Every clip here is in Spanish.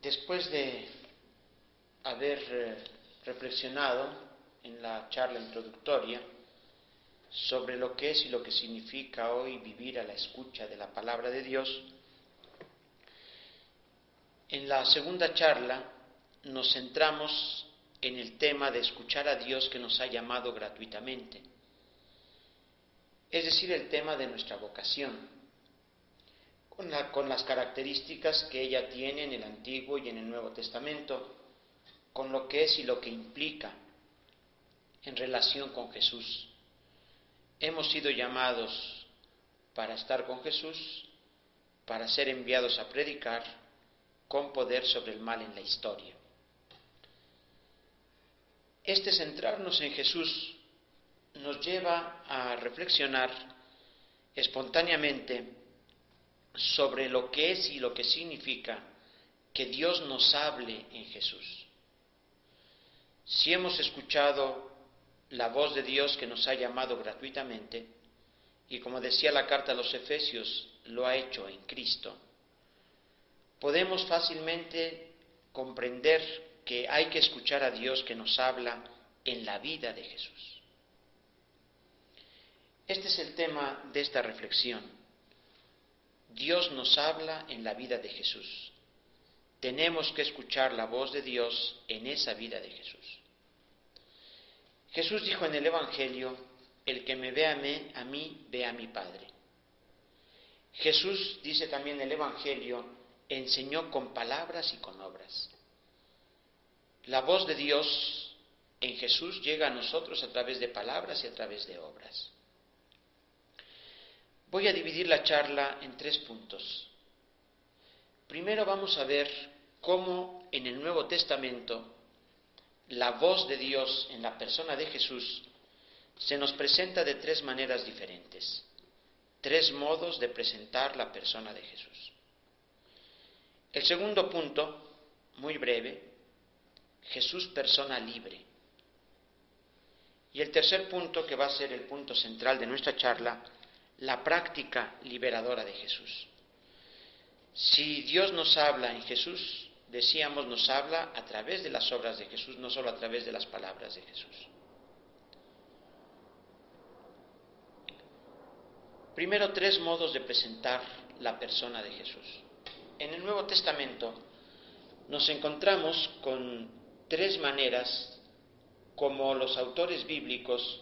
Después de haber eh, reflexionado en la charla introductoria sobre lo que es y lo que significa hoy vivir a la escucha de la palabra de Dios, en la segunda charla nos centramos en el tema de escuchar a Dios que nos ha llamado gratuitamente, es decir, el tema de nuestra vocación, con, las características que ella tiene en el Antiguo y en el Nuevo Testamento, con lo que es y lo que implica en relación con Jesús. Hemos sido llamados para estar con Jesús, para ser enviados a predicar, con poder sobre el mal en la historia. Este centrarnos en Jesús nos lleva a reflexionar espontáneamente sobre lo que es y lo que significa que Dios nos hable en Jesús. Si hemos escuchado la voz de Dios que nos ha llamado gratuitamente, y como decía la carta a los Efesios, lo ha hecho en Cristo, podemos fácilmente comprender que hay que escuchar a Dios que nos habla en la vida de Jesús. Este es el tema de esta reflexión. Dios nos habla en la vida de Jesús. Tenemos que escuchar la voz de Dios en esa vida de Jesús. Jesús dijo en el Evangelio, el que me ve a mí, a mí ve a mi Padre. Jesús dice también el Evangelio, enseñó con palabras y con obras. La voz de Dios en Jesús llega a nosotros a través de palabras y a través de obras. Voy a dividir la charla en tres puntos. Primero vamos a ver cómo en el Nuevo Testamento la voz de Dios en la persona de Jesús se nos presenta de tres maneras diferentes, tres modos de presentar la persona de Jesús. El segundo punto, muy breve, Jesús persona libre. Y el tercer punto, que va a ser el punto central de nuestra charla, la práctica liberadora de Jesús. Si Dios nos habla en Jesús, decíamos, nos habla a través de las obras de Jesús, no solo a través de las palabras de Jesús. Primero, tres modos de presentar la persona de Jesús en el Nuevo Testamento nos encontramos con tres maneras como los autores bíblicos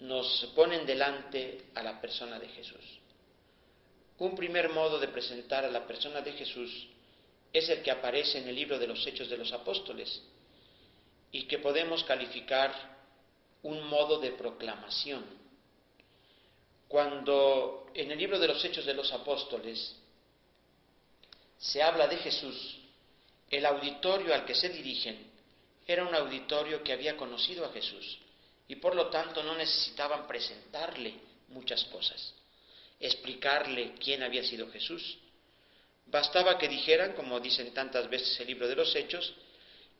nos ponen delante a la persona de Jesús. Un primer modo de presentar a la persona de Jesús es el que aparece en el libro de los Hechos de los Apóstoles y que podemos calificar un modo de proclamación. Cuando en el libro de los Hechos de los Apóstoles se habla de Jesús, el auditorio al que se dirigen era un auditorio que había conocido a Jesús y por lo tanto no necesitaban presentarle muchas cosas, explicarle quién había sido Jesús. Bastaba que dijeran, como dicen tantas veces el libro de los Hechos,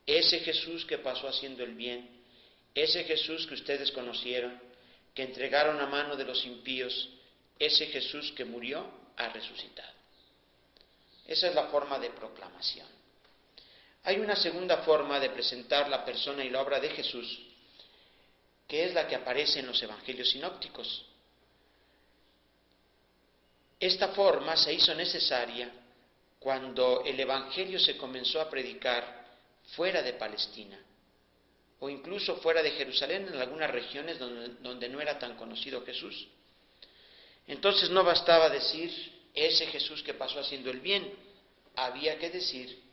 ese Jesús que pasó haciendo el bien, ese Jesús que ustedes conocieron, que entregaron a mano de los impíos, ese Jesús que murió, ha resucitado. Esa es la forma de proclamación. Hay una segunda forma de presentar la persona y la obra de Jesús, que es la que aparece en los evangelios sinópticos. Esta forma se hizo necesaria cuando el Evangelio se comenzó a predicar fuera de Palestina o incluso fuera de Jerusalén, en algunas regiones donde, donde, no era tan conocido Jesús. Entonces no bastaba decir ese Jesús que pasó haciendo el bien. Había que decir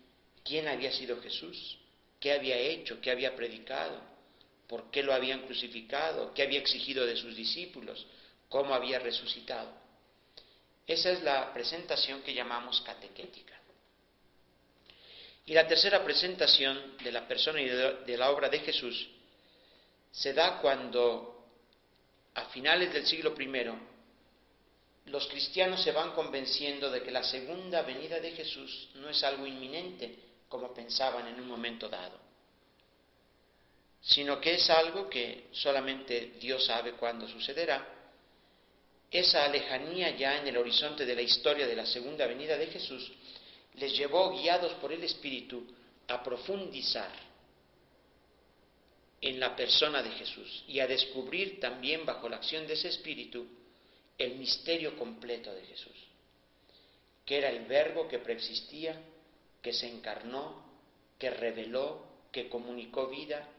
quién había sido Jesús, qué había hecho, qué había predicado, por qué lo habían crucificado, qué había exigido de sus discípulos, cómo había resucitado. Esa es la presentación que llamamos catequética. Y la tercera presentación de la persona y de la obra de Jesús se da cuando a finales del siglo I los cristianos se van convenciendo de que la segunda venida de Jesús no es algo inminente como pensaban en un momento dado, sino que es algo que solamente Dios sabe cuándo sucederá. Esa lejanía ya en el horizonte de la historia de la segunda venida de Jesús les llevó, guiados por el Espíritu, a profundizar en la persona de Jesús y a descubrir también bajo la acción de ese Espíritu el misterio completo de Jesús, que era el verbo que preexistía, que se encarnó, que reveló, que comunicó vida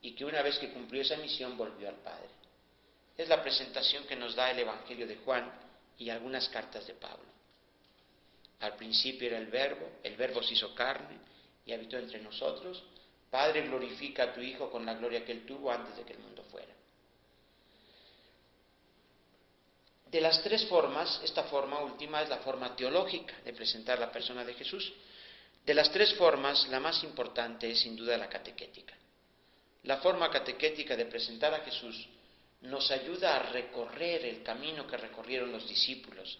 y que una vez que cumplió esa misión volvió al Padre. Es la presentación que nos da el Evangelio de Juan y algunas cartas de Pablo. Al principio era el verbo, el verbo se hizo carne y habitó entre nosotros. Padre, glorifica a tu Hijo con la gloria que él tuvo antes de que el mundo fuera. De las tres formas, esta forma última es la forma teológica de presentar la persona de Jesús. De las tres formas, la más importante es sin duda la catequética. La forma catequética de presentar a Jesús nos ayuda a recorrer el camino que recorrieron los discípulos,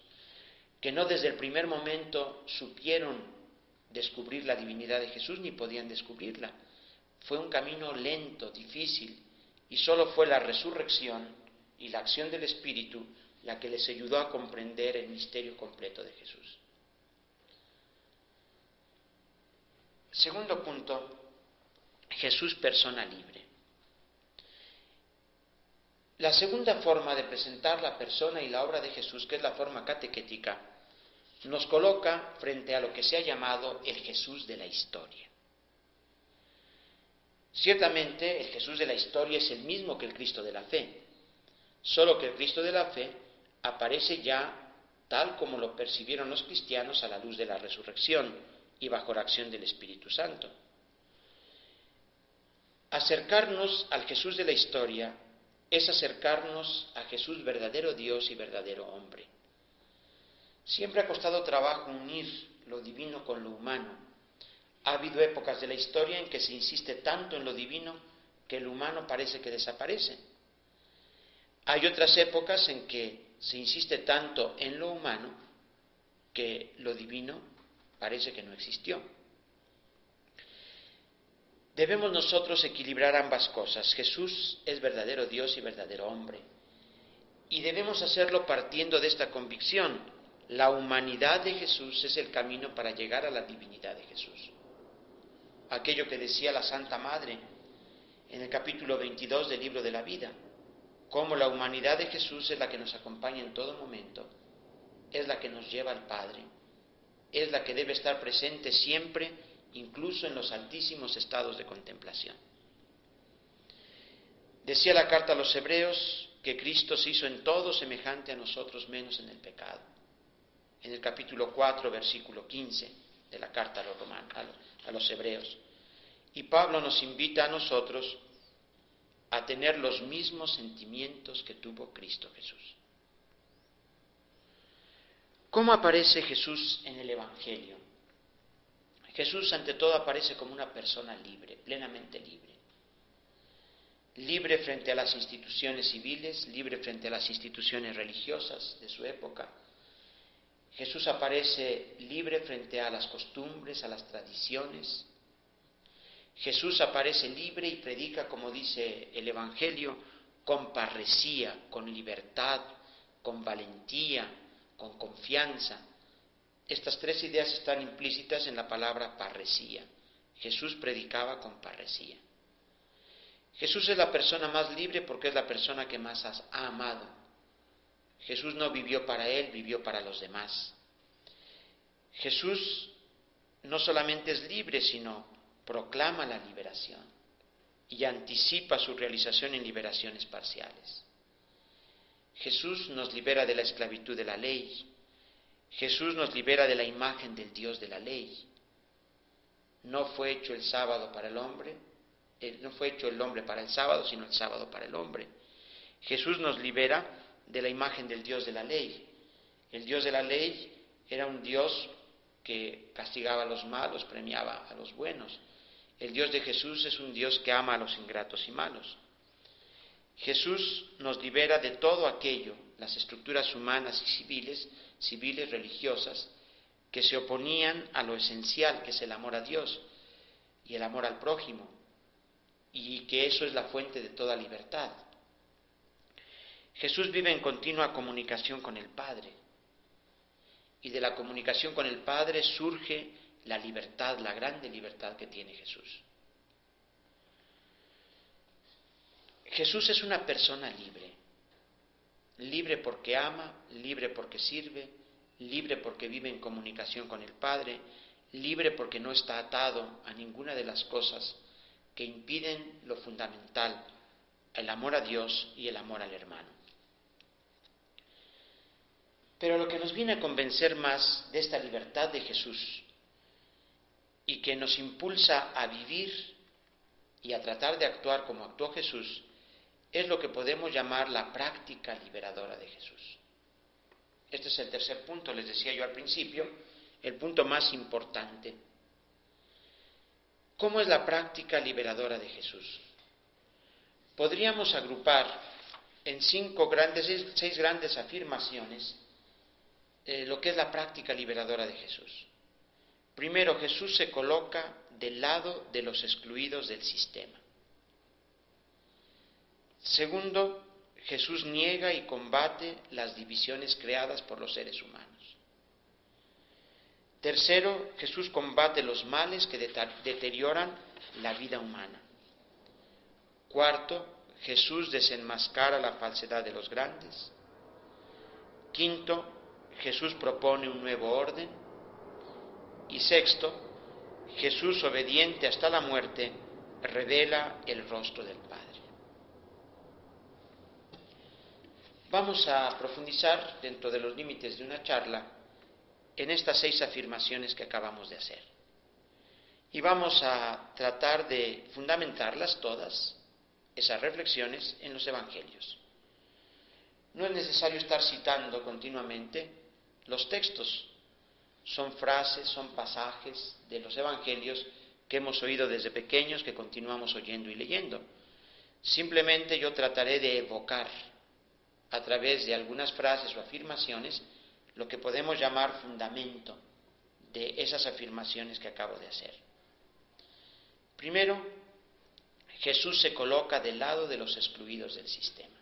que no desde el primer momento supieron descubrir la divinidad de Jesús ni podían descubrirla. Fue un camino lento, difícil, y solo fue la resurrección y la acción del Espíritu la que les ayudó a comprender el misterio completo de Jesús. Segundo punto, Jesús persona libre. La segunda forma de presentar la persona y la obra de Jesús, que es la forma catequética, nos coloca frente a lo que se ha llamado el Jesús de la historia. Ciertamente el Jesús de la historia es el mismo que el Cristo de la fe, solo que el Cristo de la fe aparece ya tal como lo percibieron los cristianos a la luz de la resurrección y bajo la acción del Espíritu Santo. Acercarnos al Jesús de la historia es acercarnos a Jesús verdadero Dios y verdadero hombre. Siempre ha costado trabajo unir lo divino con lo humano. Ha habido épocas de la historia en que se insiste tanto en lo divino que lo humano parece que desaparece. Hay otras épocas en que se insiste tanto en lo humano que lo divino parece que no existió. Debemos nosotros equilibrar ambas cosas. Jesús es verdadero Dios y verdadero hombre. Y debemos hacerlo partiendo de esta convicción. La humanidad de Jesús es el camino para llegar a la divinidad de Jesús. Aquello que decía la Santa Madre en el capítulo 22 del libro de la vida, cómo la humanidad de Jesús es la que nos acompaña en todo momento, es la que nos lleva al Padre, es la que debe estar presente siempre incluso en los altísimos estados de contemplación. Decía la carta a los hebreos que Cristo se hizo en todo semejante a nosotros menos en el pecado. En el capítulo 4, versículo 15 de la carta a los, romanos, a los hebreos. Y Pablo nos invita a nosotros a tener los mismos sentimientos que tuvo Cristo Jesús. ¿Cómo aparece Jesús en el Evangelio? Jesús ante todo aparece como una persona libre, plenamente libre. Libre frente a las instituciones civiles, libre frente a las instituciones religiosas de su época. Jesús aparece libre frente a las costumbres, a las tradiciones. Jesús aparece libre y predica, como dice el Evangelio, con parresía, con libertad, con valentía, con confianza, estas tres ideas están implícitas en la palabra parresía. Jesús predicaba con parresía. Jesús es la persona más libre porque es la persona que más ha amado. Jesús no vivió para él, vivió para los demás. Jesús no solamente es libre, sino proclama la liberación y anticipa su realización en liberaciones parciales. Jesús nos libera de la esclavitud de la ley, Jesús nos libera de la imagen del Dios de la ley. No fue hecho el sábado para el hombre, eh, no fue hecho el hombre para el sábado, sino el sábado para el hombre. Jesús nos libera de la imagen del Dios de la ley. El Dios de la ley era un Dios que castigaba a los malos, premiaba a los buenos. El Dios de Jesús es un Dios que ama a los ingratos y malos. Jesús nos libera de todo aquello, las estructuras humanas y civiles, civiles religiosas, que se oponían a lo esencial, que es el amor a Dios y el amor al prójimo. y que eso es la fuente de toda libertad. Jesús vive en continua comunicación con el Padre y de la comunicación con el Padre surge la libertad, la grande libertad que tiene Jesús. Jesús es una persona libre, libre porque ama, libre porque sirve, libre porque vive en comunicación con el Padre, libre porque no está atado a ninguna de las cosas que impiden lo fundamental, el amor a Dios y el amor al hermano. Pero lo que nos viene a convencer más de esta libertad de Jesús y que nos impulsa a vivir y a tratar de actuar como actuó Jesús es lo que podemos llamar la práctica liberadora de Jesús. Este es el tercer punto, les decía yo al principio, el punto más importante. ¿Cómo es la práctica liberadora de Jesús? Podríamos agrupar en cinco grandes, seis grandes afirmaciones eh, lo que es la práctica liberadora de Jesús. Primero, Jesús se coloca del lado de los excluidos del sistema. Segundo, Jesús niega y combate las divisiones creadas por los seres humanos. Tercero, Jesús combate los males que deterioran la vida humana. Cuarto, Jesús desenmascara la falsedad de los grandes. Quinto, Jesús propone un nuevo orden. Y sexto, Jesús obediente hasta la muerte revela el rostro del Padre. Vamos a profundizar dentro de los límites de una charla en estas seis afirmaciones que acabamos de hacer. Y vamos a tratar de fundamentarlas todas, esas reflexiones, en los Evangelios. No es necesario estar citando continuamente los textos. Son frases, son pasajes de los Evangelios que hemos oído desde pequeños, que continuamos oyendo y leyendo. Simplemente yo trataré de evocar a través de algunas frases o afirmaciones lo que podemos llamar fundamento de esas afirmaciones que acabo de hacer. Primero, Jesús se coloca del lado de los excluidos del sistema.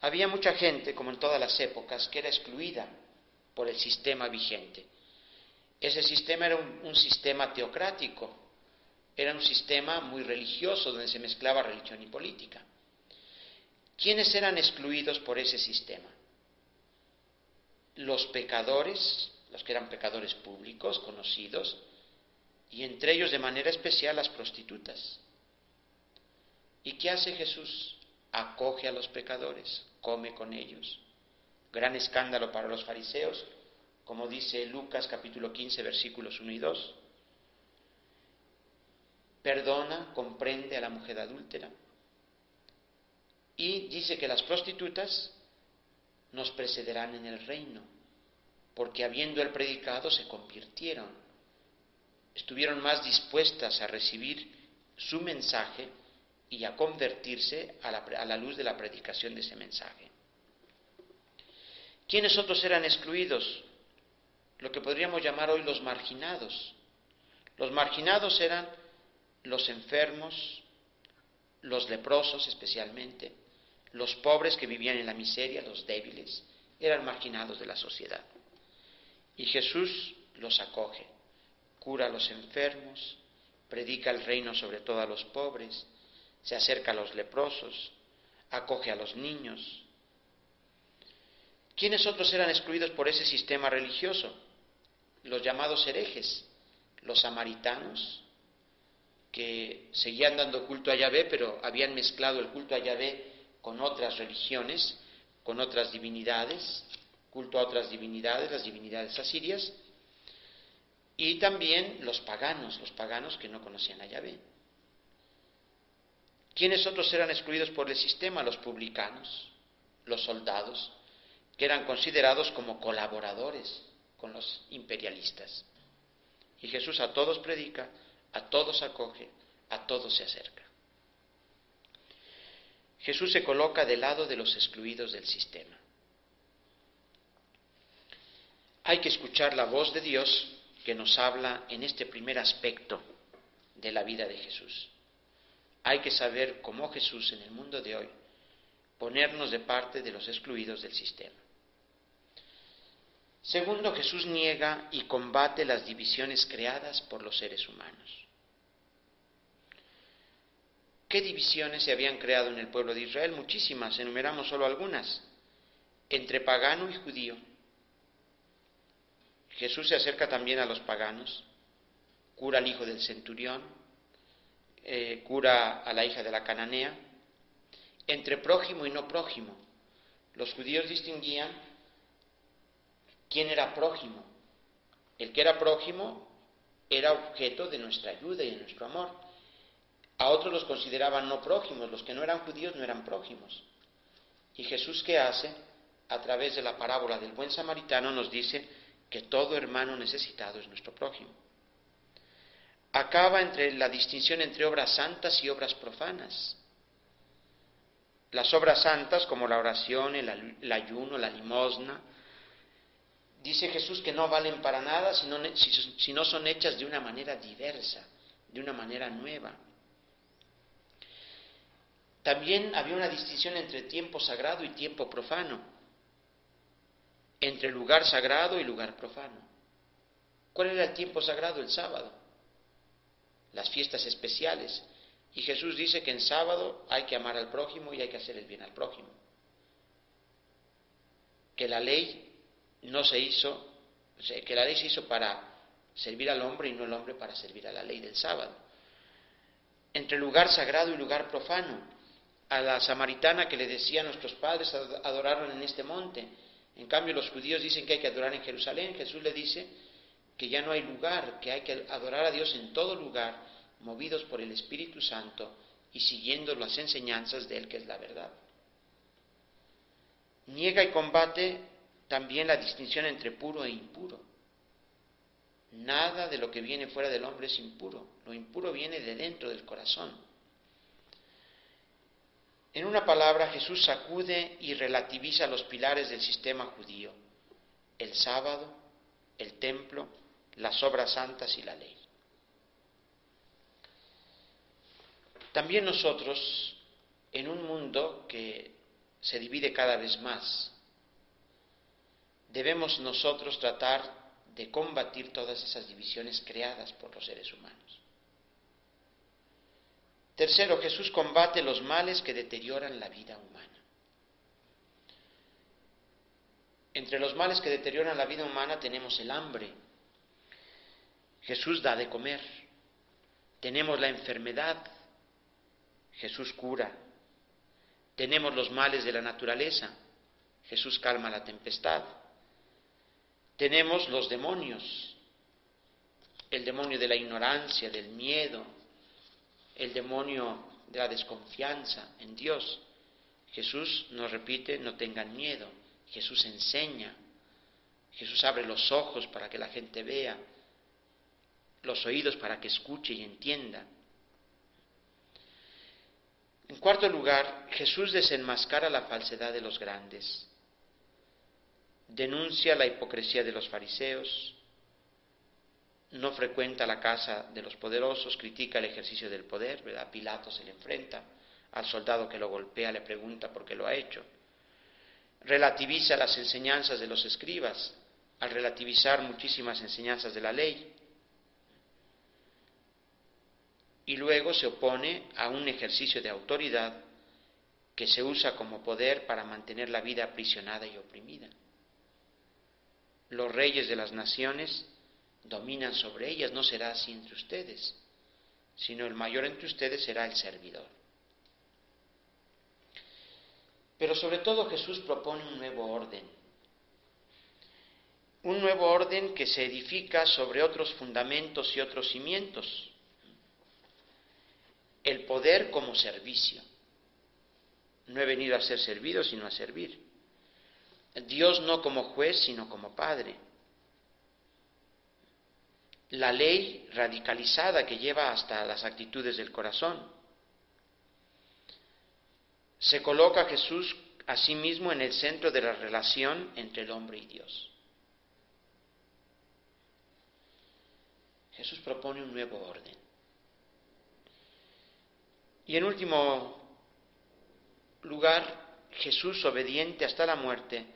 Había mucha gente, como en todas las épocas, que era excluida por el sistema vigente. Ese sistema era un, un sistema teocrático, era un sistema muy religioso donde se mezclaba religión y política. ¿Quiénes eran excluidos por ese sistema? Los pecadores, los que eran pecadores públicos, conocidos, y entre ellos de manera especial las prostitutas. ¿Y qué hace Jesús? Acoge a los pecadores, come con ellos. Gran escándalo para los fariseos, como dice Lucas capítulo 15 versículos 1 y 2. Perdona, comprende a la mujer adúltera y dice que las prostitutas nos precederán en el reino, porque habiendo él predicado se convirtieron, estuvieron más dispuestas a recibir su mensaje y a convertirse a la, a la luz de la predicación de ese mensaje. ¿Quiénes otros eran excluidos? Lo que podríamos llamar hoy los marginados. Los marginados eran los enfermos, los leprosos especialmente, los pobres que vivían en la miseria, los débiles, eran marginados de la sociedad. Y Jesús los acoge, cura a los enfermos, predica el reino sobre todo a los pobres, se acerca a los leprosos, acoge a los niños. ¿Quiénes otros eran excluidos por ese sistema religioso? Los llamados herejes, los samaritanos, que seguían dando culto a Yahvé, pero habían mezclado el culto a Yahvé con otras religiones, con otras divinidades, culto a otras divinidades, las divinidades asirias, y también los paganos, los paganos que no conocían a Yahvé. ¿Quiénes otros eran excluidos por el sistema? Los publicanos, los soldados, que eran considerados como colaboradores con los imperialistas. Y Jesús a todos predica, a todos acoge, a todos se acerca. Jesús se coloca del lado de los excluidos del sistema. Hay que escuchar la voz de Dios que nos habla en este primer aspecto de la vida de Jesús. hay que saber, como Jesús en el mundo de hoy, ponernos de parte de los excluidos del sistema. Segundo, Jesús niega y combate las divisiones creadas por los seres humanos. ¿Qué divisiones se habían creado en el pueblo de Israel? Muchísimas, enumeramos solo algunas. Entre pagano y judío. Jesús se acerca también a los paganos, cura al hijo del centurión, eh, cura a la hija de la cananea. Entre prójimo y no prójimo. Los judíos distinguían quién era prójimo. El que era prójimo era objeto de nuestra ayuda y de nuestro amor. A otros los consideraban no prójimos, los que no eran judíos no eran prójimos. Y Jesús qué hace? A través de la parábola del buen samaritano nos dice que todo hermano necesitado es nuestro prójimo. Acaba entre la distinción entre obras santas y obras profanas. Las obras santas, como la oración, el, ayuno, la limosna, dice Jesús que no valen para nada si no son hechas de una manera diversa, de una manera nueva. También había una distinción entre tiempo sagrado y tiempo profano, entre lugar sagrado y lugar profano. ¿Cuál era el tiempo sagrado? El sábado, las fiestas especiales. Y Jesús dice que en sábado hay que amar al prójimo y hay que hacer el bien al prójimo. Que la ley no se hizo, que la ley se hizo para servir al hombre y no el hombre para servir a la ley del sábado. Entre lugar sagrado y lugar profano a la samaritana que le decía a nuestros padres adoraron en este monte. En cambio los judíos dicen que hay que adorar en Jerusalén. Jesús le dice que ya no hay lugar, que hay que adorar a Dios en todo lugar, movidos por el Espíritu Santo y siguiendo las enseñanzas de Él, que es la verdad. Niega y combate también la distinción entre puro e impuro. Nada de lo que viene fuera del hombre es impuro. Lo impuro viene de dentro del corazón. En una palabra, Jesús sacude y relativiza los pilares del sistema judío, el sábado, el templo, las obras santas y la ley. También nosotros, en un mundo que se divide cada vez más, debemos nosotros tratar de combatir todas esas divisiones creadas por los seres humanos. Tercero, Jesús combate los males que deterioran la vida humana. Entre los males que deterioran la vida humana tenemos el hambre. Jesús da de comer. Tenemos la enfermedad. Jesús cura. Tenemos los males de la naturaleza. Jesús calma la tempestad. Tenemos los demonios. El demonio de la ignorancia, del miedo, el demonio de la desconfianza en Dios. Jesús nos repite, no tengan miedo. Jesús enseña. Jesús abre los ojos para que la gente vea, los oídos para que escuche y entienda. En cuarto lugar, Jesús desenmascara la falsedad de los grandes, denuncia la hipocresía de los fariseos, no frecuenta la casa de los poderosos, critica el ejercicio del poder, ¿verdad? Pilato se le enfrenta, al soldado que lo golpea le pregunta por qué lo ha hecho. Relativiza las enseñanzas de los escribas, al relativizar muchísimas enseñanzas de la ley. Y luego se opone a un ejercicio de autoridad que se usa como poder para mantener la vida aprisionada y oprimida. Los reyes de las naciones dominan sobre ellas, no será así entre ustedes, sino el mayor entre ustedes será el servidor. Pero sobre todo Jesús propone un nuevo orden, un nuevo orden que se edifica sobre otros fundamentos y otros cimientos. El poder como servicio. No he venido a ser servido, sino a servir. Dios no como juez, sino como Padre la ley radicalizada que lleva hasta las actitudes del corazón. Se coloca Jesús a sí mismo en el centro de la relación entre el hombre y Dios. Jesús propone un nuevo orden. Y en último lugar, Jesús, obediente hasta la muerte,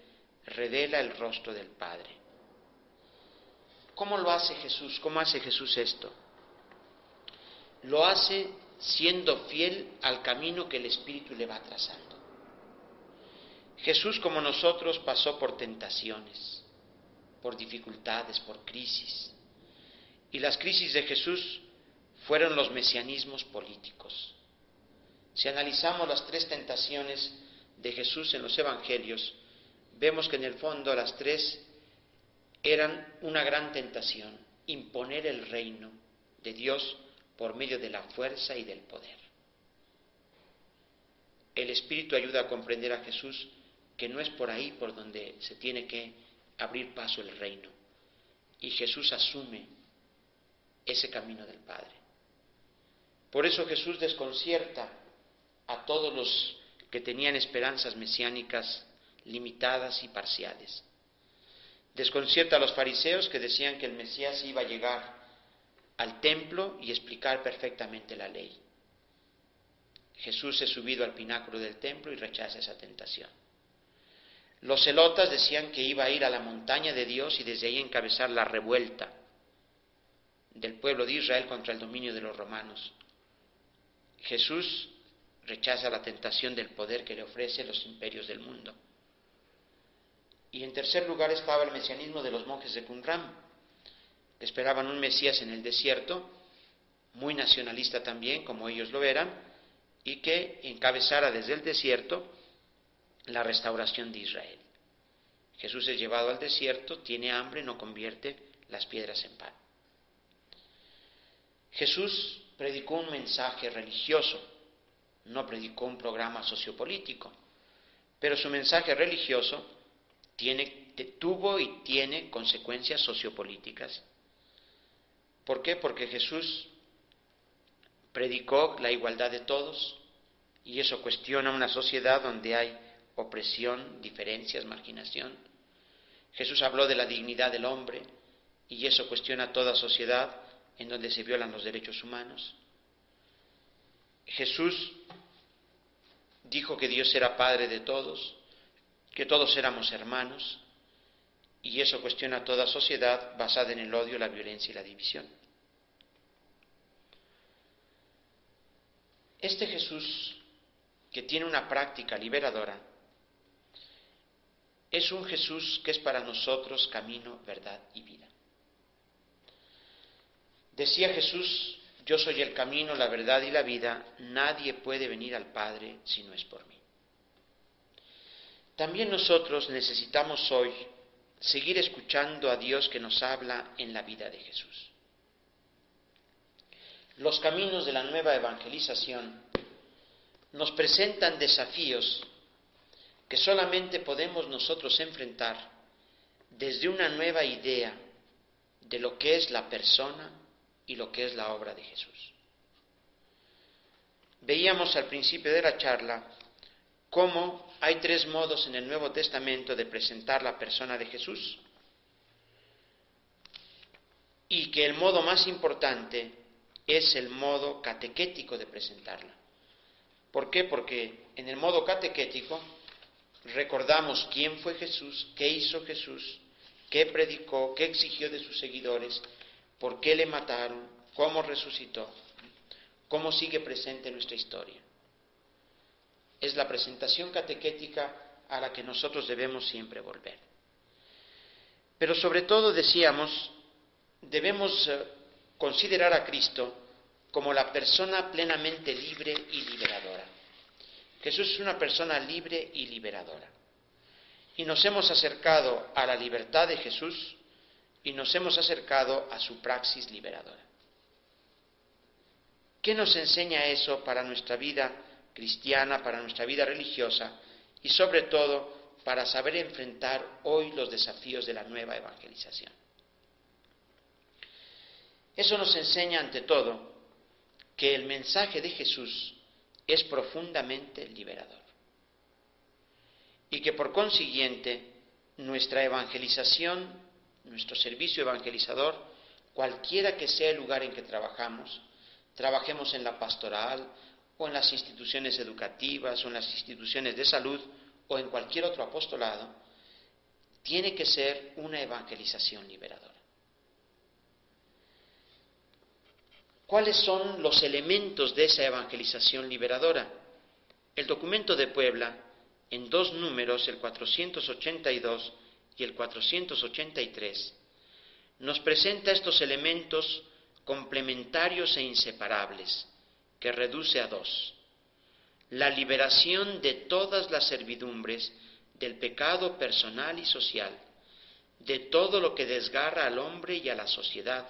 revela el rostro del Padre. ¿Cómo lo hace Jesús? ¿Cómo hace Jesús esto? Lo hace siendo fiel al camino que el Espíritu le va trazando. Jesús, como nosotros, pasó por tentaciones, por dificultades, por crisis. Y las crisis de Jesús fueron los mesianismos políticos. Si analizamos las tres tentaciones de Jesús en los Evangelios, vemos que en el fondo las tres eran una gran tentación, imponer el reino de Dios por medio de la fuerza y del poder. El Espíritu ayuda a comprender a Jesús que no es por ahí por donde se tiene que abrir paso el reino. Y Jesús asume ese camino del Padre. Por eso Jesús desconcierta a todos los que tenían esperanzas mesiánicas limitadas y parciales. Desconcierta a los fariseos que decían que el Mesías iba a llegar al templo y explicar perfectamente la ley. Jesús es subido al pináculo del templo y rechaza esa tentación. Los celotas decían que iba a ir a la montaña de Dios y desde ahí encabezar la revuelta del pueblo de Israel contra el dominio de los romanos. Jesús rechaza la tentación del poder que le ofrece los imperios del mundo. Y en tercer lugar estaba el mesianismo de los monjes de Qumran, que esperaban un Mesías en el desierto, muy nacionalista también, como ellos lo eran, y que encabezara desde el desierto la restauración de Israel. Jesús es llevado al desierto, tiene hambre, no convierte las piedras en pan. Jesús predicó un mensaje religioso, no predicó un programa sociopolítico, pero su mensaje religioso tiene, tuvo y tiene consecuencias sociopolíticas. ¿Por qué? Porque Jesús predicó la igualdad de todos y eso cuestiona una sociedad donde hay opresión, diferencias, marginación. Jesús habló de la dignidad del hombre y eso cuestiona toda sociedad en donde se violan los derechos humanos. Jesús dijo que Dios era Padre de todos, que todos éramos hermanos, y eso cuestiona toda sociedad basada en el odio, la violencia y la división. Este Jesús, que tiene una práctica liberadora, es un Jesús que es para nosotros camino, verdad y vida. Decía Jesús, yo soy el camino, la verdad y la vida, nadie puede venir al Padre si no es por mí. También nosotros necesitamos hoy seguir escuchando a Dios que nos habla en la vida de Jesús. Los caminos de la nueva evangelización nos presentan desafíos que solamente podemos nosotros enfrentar desde una nueva idea de lo que es la persona y lo que es la obra de Jesús. Veíamos al principio de la charla cómo hay tres modos en el Nuevo Testamento de presentar la persona de Jesús y que el modo más importante es el modo catequético de presentarla. ¿Por qué? Porque en el modo catequético recordamos quién fue Jesús, qué hizo Jesús, qué predicó, qué exigió de sus seguidores, por qué le mataron, cómo resucitó, cómo sigue presente en nuestra historia. Es la presentación catequética a la que nosotros debemos siempre volver. Pero sobre todo decíamos, debemos eh, considerar a Cristo como la persona plenamente libre y liberadora. Jesús es una persona libre y liberadora. Y nos hemos acercado a la libertad de Jesús y nos hemos acercado a su praxis liberadora. ¿Qué nos enseña eso para nuestra vida cristiana, para nuestra vida religiosa y sobre todo para saber enfrentar hoy los desafíos de la nueva evangelización? Eso nos enseña ante todo que el mensaje de Jesús es profundamente liberador. Y que por consiguiente nuestra evangelización, nuestro servicio evangelizador, cualquiera que sea el lugar en que trabajamos, trabajemos en la pastoral o en las instituciones educativas o en las instituciones de salud o en cualquier otro apostolado, tiene que ser una evangelización liberadora. ¿Cuáles son los elementos de esa evangelización liberadora? El documento de Puebla, en dos números, el 482 y el 483, nos presenta estos elementos complementarios e inseparables, que reduce a dos. La liberación de todas las servidumbres del pecado personal y social, de todo lo que desgarra al hombre y a la sociedad,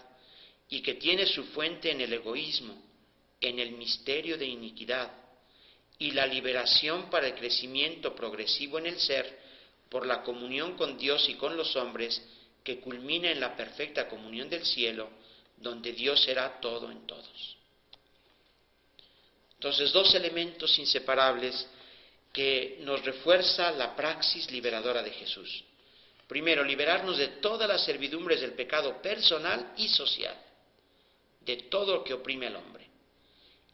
y que tiene su fuente en el egoísmo, en el misterio de iniquidad, y la liberación para el crecimiento progresivo en el ser, por la comunión con Dios y con los hombres, que culmina en la perfecta comunión del cielo, donde Dios será todo en todos. Entonces, dos elementos inseparables que nos refuerza la praxis liberadora de Jesús. Primero, liberarnos de todas las servidumbres del pecado personal y social, de todo lo que oprime al hombre.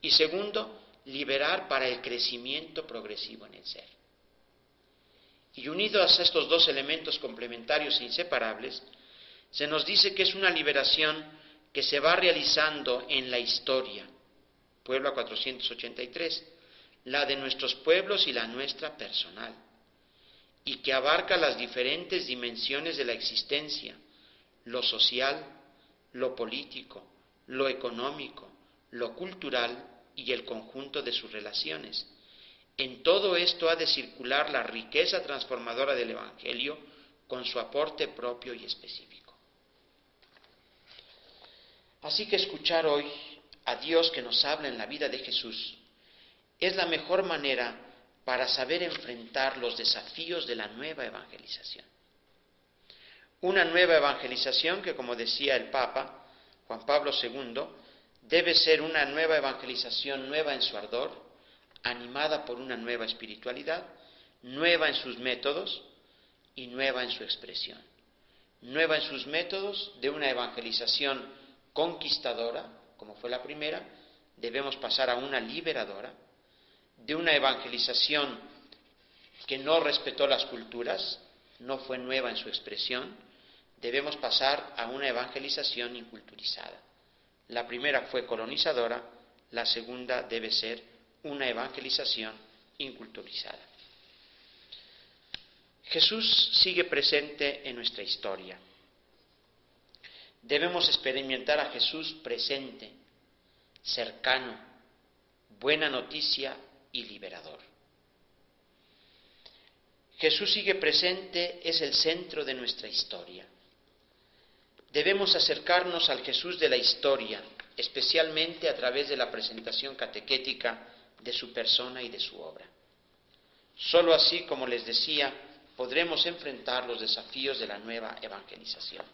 Y segundo, liberar para el crecimiento progresivo en el ser. Y unidos a estos dos elementos complementarios e inseparables, se nos dice que es una liberación que se va realizando en la historia. Pueblo 483, la de nuestros pueblos y la nuestra personal, y que abarca las diferentes dimensiones de la existencia, lo social, lo político, lo económico, lo cultural y el conjunto de sus relaciones. En todo esto ha de circular la riqueza transformadora del Evangelio con su aporte propio y específico. Así que escuchar hoy a Dios que nos habla en la vida de Jesús es la mejor manera para saber enfrentar los desafíos de la nueva evangelización. Una nueva evangelización que, como decía el Papa Juan Pablo II, debe ser una nueva evangelización nueva en su ardor, animada por una nueva espiritualidad, nueva en sus métodos y nueva en su expresión. Nueva en sus métodos de una evangelización conquistadora, como fue la primera, debemos pasar a una liberadora, de una evangelización que no respetó las culturas, no fue nueva en su expresión, debemos pasar a una evangelización inculturizada. La primera fue colonizadora, la segunda debe ser una evangelización inculturizada. Jesús sigue presente en nuestra historia. Debemos experimentar a Jesús presente, cercano, buena noticia y liberador. Jesús sigue presente, es el centro de nuestra historia. Debemos acercarnos al Jesús de la historia, especialmente a través de la presentación catequética de su persona y de su obra. Solo así, como les decía, podremos enfrentar los desafíos de la nueva evangelización.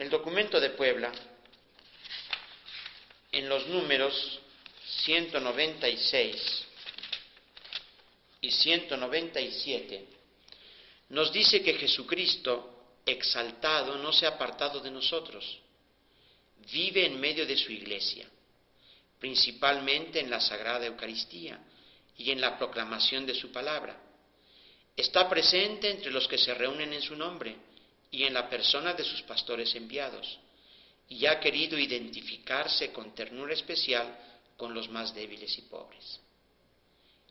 El documento de Puebla, en los números 196 y 197, nos dice que Jesucristo, exaltado, no se ha apartado de nosotros, vive en medio de su iglesia, principalmente en la Sagrada Eucaristía y en la proclamación de su palabra. Está presente entre los que se reúnen en su nombre y en la persona de sus pastores enviados, y ha querido identificarse con ternura especial con los más débiles y pobres.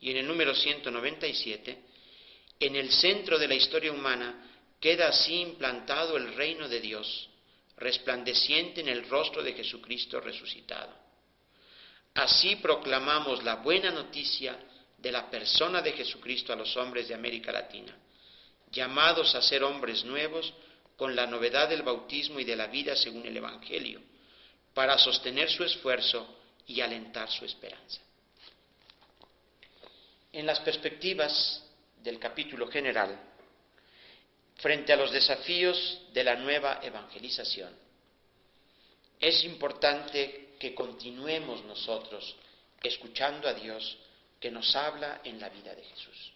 Y en el número 197, en el centro de la historia humana queda así implantado el reino de Dios, resplandeciente en el rostro de Jesucristo resucitado. Así proclamamos la buena noticia de la persona de Jesucristo a los hombres de América Latina, llamados a ser hombres nuevos con la novedad del bautismo y de la vida según el Evangelio, para sostener su esfuerzo y alentar su esperanza. En las perspectivas del capítulo general, frente a los desafíos de la nueva evangelización, es importante que continuemos nosotros escuchando a Dios que nos habla en la vida de Jesús.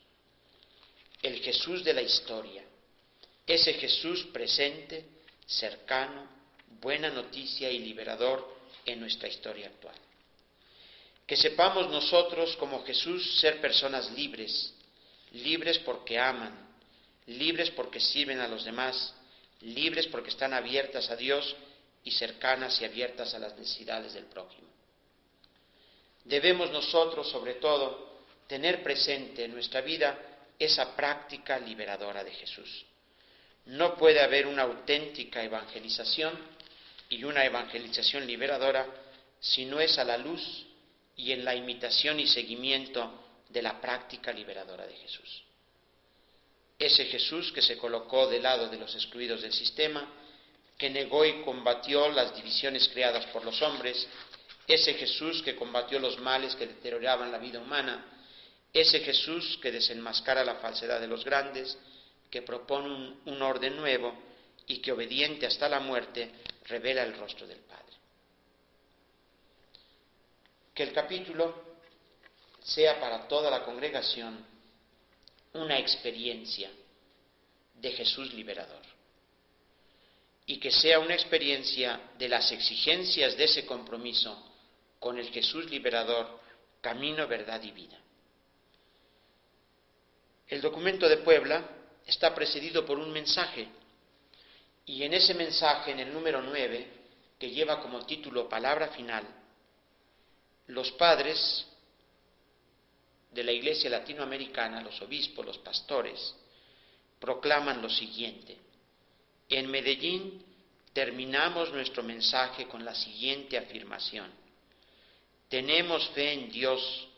El Jesús de la historia, ese Jesús presente, cercano, buena noticia y liberador en nuestra historia actual. Que sepamos nosotros como Jesús ser personas libres, libres porque aman, libres porque sirven a los demás, libres porque están abiertas a Dios y cercanas y abiertas a las necesidades del prójimo. Debemos nosotros, sobre todo, tener presente en nuestra vida esa práctica liberadora de Jesús. No puede haber una auténtica evangelización y una evangelización liberadora si no es a la luz y en la imitación y seguimiento de la práctica liberadora de Jesús. Ese Jesús que se colocó del lado de los excluidos del sistema, que negó y combatió las divisiones creadas por los hombres, ese Jesús que combatió los males que deterioraban la vida humana, ese Jesús que desenmascara la falsedad de los grandes, que propone un, orden nuevo y que obediente hasta la muerte revela el rostro del Padre. Que el capítulo sea para toda la congregación una experiencia de Jesús liberador y que sea una experiencia de las exigencias de ese compromiso con el Jesús liberador, camino, verdad y vida. El documento de Puebla está precedido por un mensaje y en ese mensaje, en el número 9, que lleva como título Palabra Final, los padres de la Iglesia Latinoamericana, los obispos, los pastores, proclaman lo siguiente. En Medellín terminamos nuestro mensaje con la siguiente afirmación. Tenemos fe en Dios,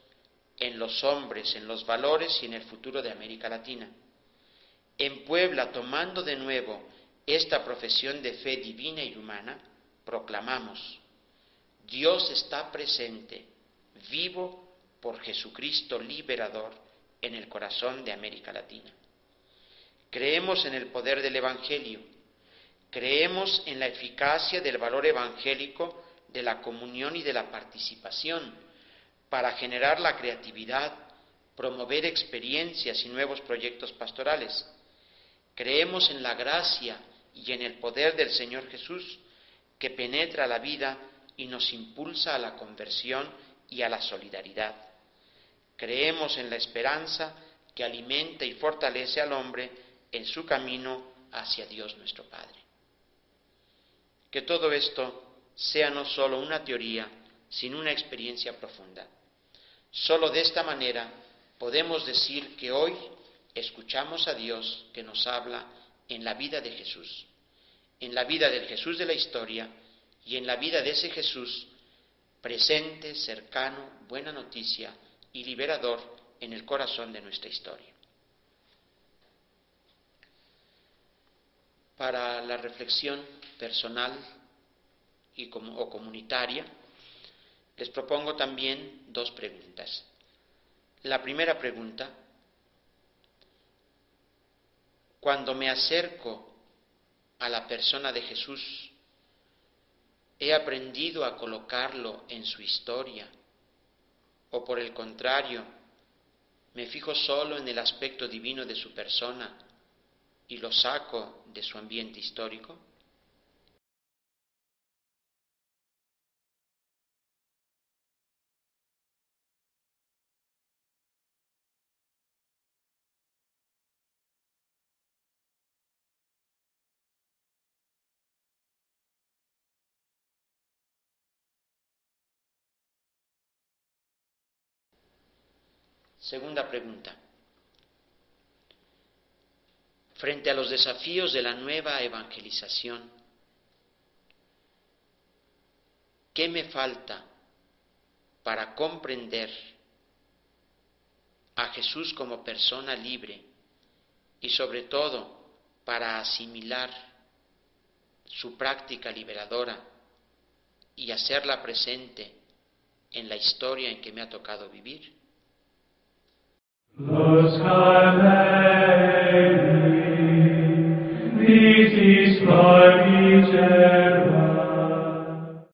en los hombres, en los valores y en el futuro de América Latina. En Puebla, tomando de nuevo esta profesión de fe divina y humana, proclamamos, Dios está presente, vivo por Jesucristo liberador en el corazón de América Latina. Creemos en el poder del Evangelio, creemos en la eficacia del valor evangélico de la comunión y de la participación para generar la creatividad, promover experiencias y nuevos proyectos pastorales. Creemos en la gracia y en el poder del Señor Jesús que penetra la vida y nos impulsa a la conversión y a la solidaridad. Creemos en la esperanza que alimenta y fortalece al hombre en su camino hacia Dios nuestro Padre. Que todo esto sea no solo una teoría, sino una experiencia profunda. Solo de esta manera podemos decir que hoy escuchamos a Dios que nos habla en la vida de Jesús, en la vida del Jesús de la historia y en la vida de ese Jesús presente, cercano, buena noticia y liberador en el corazón de nuestra historia. Para la reflexión personal o comunitaria, les propongo también dos preguntas. La primera pregunta, cuando me acerco a la persona de Jesús, he aprendido a colocarlo en su historia, o por el contrario, me fijo solo en el aspecto divino de su persona y lo saco de su ambiente histórico? Segunda pregunta. Frente a los desafíos de la nueva evangelización, ¿qué me falta para comprender a Jesús como persona libre y sobre todo para asimilar su práctica liberadora y hacerla presente en la historia en que me ha tocado vivir? The sky